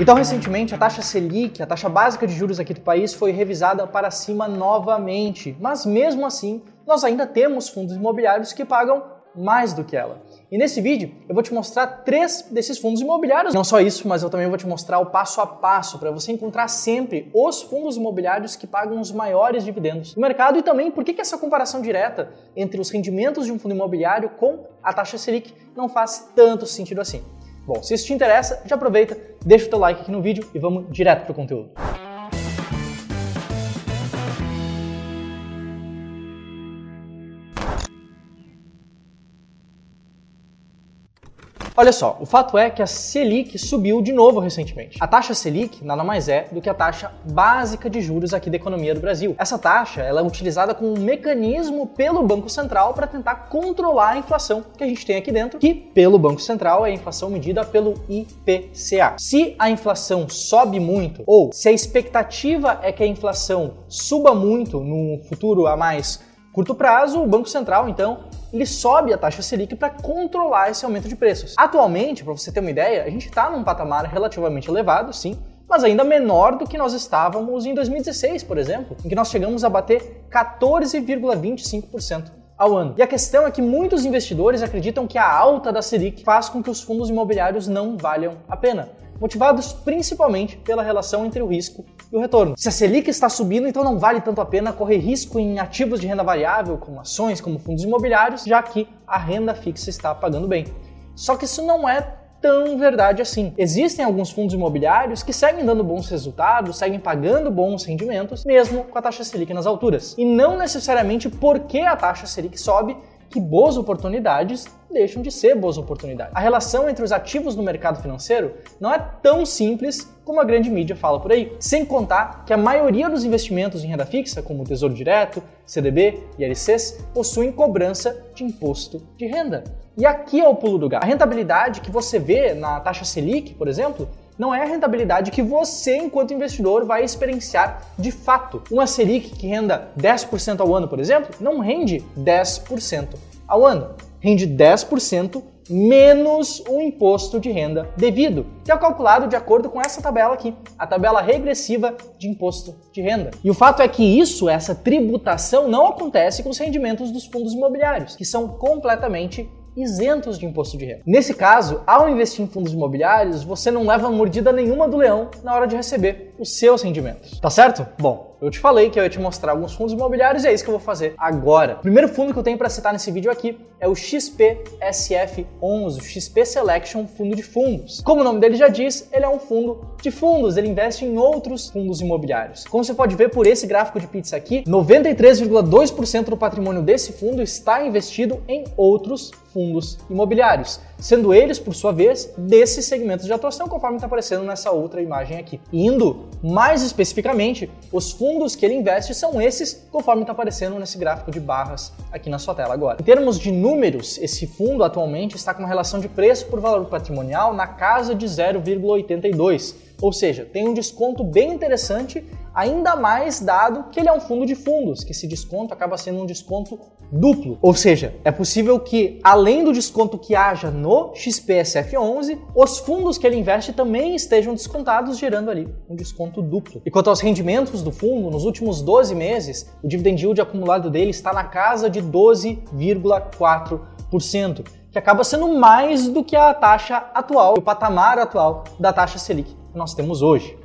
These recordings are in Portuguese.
Então, recentemente, a taxa Selic, a taxa básica de juros aqui do país, foi revisada para cima novamente. Mas mesmo assim, nós ainda temos fundos imobiliários que pagam mais do que ela. E nesse vídeo eu vou te mostrar três desses fundos imobiliários. Não só isso, mas eu também vou te mostrar o passo a passo para você encontrar sempre os fundos imobiliários que pagam os maiores dividendos no mercado e também por que essa comparação direta entre os rendimentos de um fundo imobiliário com a taxa Selic não faz tanto sentido assim. Bom, se isso te interessa, já aproveita, deixa o teu like aqui no vídeo e vamos direto para o conteúdo. Olha só, o fato é que a Selic subiu de novo recentemente. A taxa Selic nada mais é do que a taxa básica de juros aqui da economia do Brasil. Essa taxa ela é utilizada como um mecanismo pelo Banco Central para tentar controlar a inflação que a gente tem aqui dentro, que pelo Banco Central é a inflação medida pelo IPCA. Se a inflação sobe muito, ou se a expectativa é que a inflação suba muito no futuro a mais curto prazo, o Banco Central, então, ele sobe a taxa Selic para controlar esse aumento de preços. Atualmente, para você ter uma ideia, a gente está num patamar relativamente elevado, sim, mas ainda menor do que nós estávamos em 2016, por exemplo, em que nós chegamos a bater 14,25% ao ano. E a questão é que muitos investidores acreditam que a alta da Selic faz com que os fundos imobiliários não valham a pena motivados principalmente pela relação entre o risco e o retorno. Se a Selic está subindo, então não vale tanto a pena correr risco em ativos de renda variável, como ações, como fundos imobiliários, já que a renda fixa está pagando bem. Só que isso não é tão verdade assim. Existem alguns fundos imobiliários que seguem dando bons resultados, seguem pagando bons rendimentos, mesmo com a taxa Selic nas alturas. E não necessariamente porque a taxa Selic sobe que boas oportunidades deixam de ser boas oportunidades. A relação entre os ativos no mercado financeiro não é tão simples como a grande mídia fala por aí. Sem contar que a maioria dos investimentos em renda fixa, como Tesouro Direto, CDB e LCs, possuem cobrança de imposto de renda. E aqui é o pulo do gato. A rentabilidade que você vê na taxa Selic, por exemplo, não é a rentabilidade que você, enquanto investidor, vai experienciar de fato. Uma Selic que renda 10% ao ano, por exemplo, não rende 10% ao ano. Rende 10% menos o imposto de renda devido, que é calculado de acordo com essa tabela aqui, a tabela regressiva de imposto de renda. E o fato é que isso, essa tributação, não acontece com os rendimentos dos fundos imobiliários, que são completamente isentos de imposto de renda. Nesse caso, ao investir em fundos imobiliários, você não leva mordida nenhuma do leão na hora de receber os seus rendimentos. Tá certo? Bom, eu te falei que eu ia te mostrar alguns fundos imobiliários e é isso que eu vou fazer agora. O primeiro fundo que eu tenho para citar nesse vídeo aqui é o XPSF11, o XP Selection Fundo de Fundos. Como o nome dele já diz, ele é um fundo de fundos, ele investe em outros fundos imobiliários. Como você pode ver por esse gráfico de pizza aqui, 93,2% do patrimônio desse fundo está investido em outros fundos imobiliários, sendo eles, por sua vez, desses segmentos de atuação, conforme está aparecendo nessa outra imagem aqui. Indo mais especificamente, os fundos que ele investe são esses, conforme está aparecendo nesse gráfico de barras aqui na sua tela agora. Em termos de números, esse fundo atualmente está com uma relação de preço por valor patrimonial na casa de 0,82, ou seja, tem um desconto bem interessante ainda mais dado que ele é um fundo de fundos, que esse desconto acaba sendo um desconto duplo. Ou seja, é possível que, além do desconto que haja no XPSF11, os fundos que ele investe também estejam descontados, gerando ali um desconto duplo. E quanto aos rendimentos do fundo, nos últimos 12 meses, o dividend yield acumulado dele está na casa de 12,4%, que acaba sendo mais do que a taxa atual, o patamar atual da taxa Selic que nós temos hoje.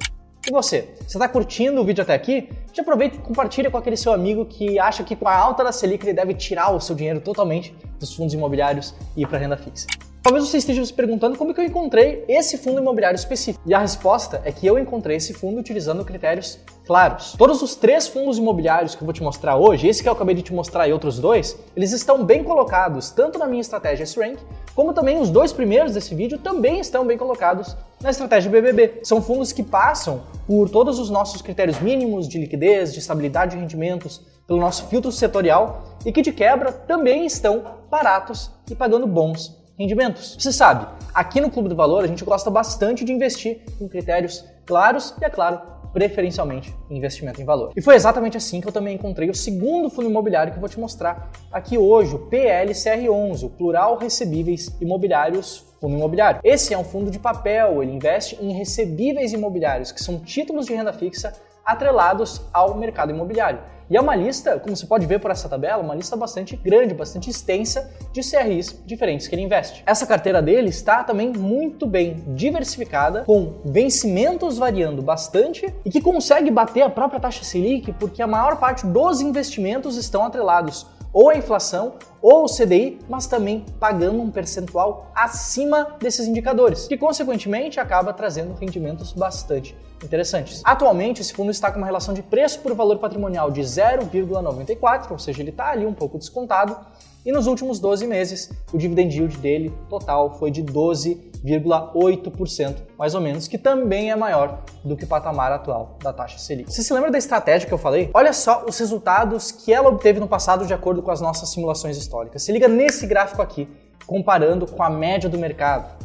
E você? Você está curtindo o vídeo até aqui? Já aproveita e compartilha com aquele seu amigo que acha que com a alta da Selic ele deve tirar o seu dinheiro totalmente dos fundos imobiliários e ir para renda fixa. Talvez você esteja se perguntando como é que eu encontrei esse fundo imobiliário específico. E a resposta é que eu encontrei esse fundo utilizando critérios claros. Todos os três fundos imobiliários que eu vou te mostrar hoje, esse que eu acabei de te mostrar e outros dois, eles estão bem colocados tanto na minha estratégia S-Rank, como também os dois primeiros desse vídeo também estão bem colocados na estratégia BBB. São fundos que passam por todos os nossos critérios mínimos de liquidez, de estabilidade de rendimentos, pelo nosso filtro setorial e que de quebra também estão baratos e pagando bons rendimentos. Você sabe, aqui no Clube do Valor a gente gosta bastante de investir em critérios claros e, é claro, preferencialmente investimento em valor. E foi exatamente assim que eu também encontrei o segundo fundo imobiliário que eu vou te mostrar aqui hoje, o PLCR11, o Plural Recebíveis Imobiliários Fundo Imobiliário. Esse é um fundo de papel, ele investe em recebíveis imobiliários, que são títulos de renda fixa atrelados ao mercado imobiliário. E é uma lista, como você pode ver por essa tabela, uma lista bastante grande, bastante extensa de CRIs diferentes que ele investe. Essa carteira dele está também muito bem diversificada, com vencimentos variando bastante e que consegue bater a própria taxa Selic, porque a maior parte dos investimentos estão atrelados ou a inflação ou CDI, mas também pagando um percentual acima desses indicadores, que consequentemente acaba trazendo rendimentos bastante interessantes. Atualmente, esse fundo está com uma relação de preço por valor patrimonial de 0,94, ou seja, ele está ali um pouco descontado, e nos últimos 12 meses, o dividend yield dele total foi de 12,8%, mais ou menos, que também é maior do que o patamar atual da taxa Selic. Você se lembra da estratégia que eu falei? Olha só os resultados que ela obteve no passado de acordo com as nossas simulações históricas. Se liga nesse gráfico aqui, comparando com a média do mercado.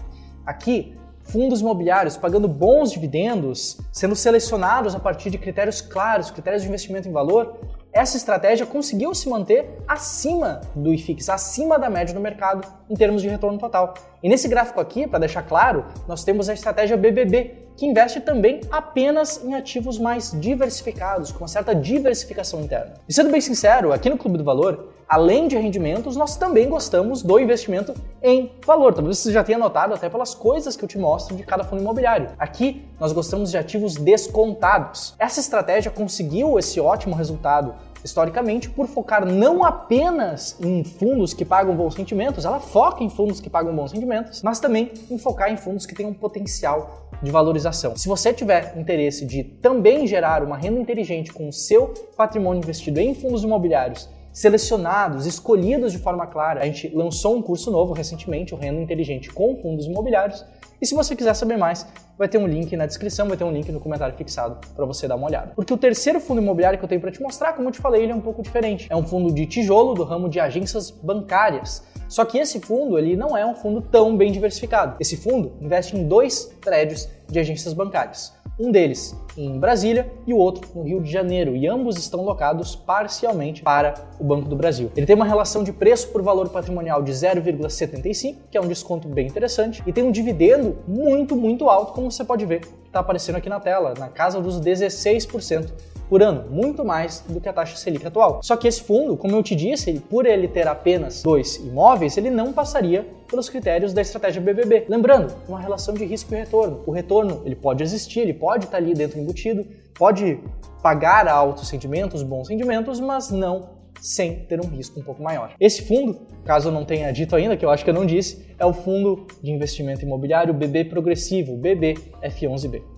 Aqui, fundos imobiliários pagando bons dividendos, sendo selecionados a partir de critérios claros, critérios de investimento em valor, essa estratégia conseguiu se manter acima do IFIX, acima da média do mercado em termos de retorno total. E nesse gráfico aqui, para deixar claro, nós temos a estratégia BBB, que investe também apenas em ativos mais diversificados, com uma certa diversificação interna. E sendo bem sincero, aqui no Clube do Valor, além de rendimentos, nós também gostamos do investimento em valor. Talvez você já tenha notado até pelas coisas que eu te mostro de cada fundo imobiliário. Aqui nós gostamos de ativos descontados. Essa estratégia conseguiu esse ótimo resultado historicamente por focar não apenas em fundos que pagam bons rendimentos, ela foca em fundos que pagam bons rendimentos, mas também em focar em fundos que têm um potencial de valorização. Se você tiver interesse de também gerar uma renda inteligente com o seu patrimônio investido em fundos imobiliários selecionados, escolhidos de forma clara. A gente lançou um curso novo recentemente, o Renda Inteligente com Fundos Imobiliários. E se você quiser saber mais, vai ter um link na descrição, vai ter um link no comentário fixado para você dar uma olhada. Porque o terceiro fundo imobiliário que eu tenho para te mostrar, como eu te falei, ele é um pouco diferente. É um fundo de tijolo do ramo de agências bancárias. Só que esse fundo ele não é um fundo tão bem diversificado. Esse fundo investe em dois prédios de agências bancárias um deles em Brasília e o outro no Rio de Janeiro, e ambos estão locados parcialmente para o Banco do Brasil. Ele tem uma relação de preço por valor patrimonial de 0,75, que é um desconto bem interessante, e tem um dividendo muito, muito alto, como você pode ver que está aparecendo aqui na tela, na casa dos 16% por ano, muito mais do que a taxa Selic atual. Só que esse fundo, como eu te disse, ele, por ele ter apenas dois imóveis, ele não passaria pelos critérios da estratégia BBB. Lembrando, uma relação de risco e retorno. O retorno ele pode existir, ele pode estar ali dentro embutido, pode pagar altos rendimentos, bons rendimentos, mas não sem ter um risco um pouco maior. Esse fundo, caso eu não tenha dito ainda, que eu acho que eu não disse, é o Fundo de Investimento Imobiliário BB Progressivo, BBF11B.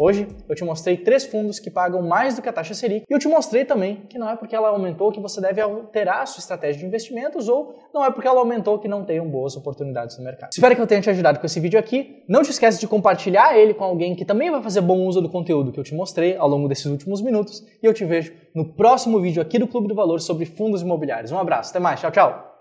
Hoje eu te mostrei três fundos que pagam mais do que a taxa Selic e eu te mostrei também que não é porque ela aumentou que você deve alterar a sua estratégia de investimentos ou não é porque ela aumentou que não tenham boas oportunidades no mercado. Espero que eu tenha te ajudado com esse vídeo aqui. Não te esquece de compartilhar ele com alguém que também vai fazer bom uso do conteúdo que eu te mostrei ao longo desses últimos minutos e eu te vejo no próximo vídeo aqui do Clube do Valor sobre fundos imobiliários. Um abraço, até mais, tchau, tchau!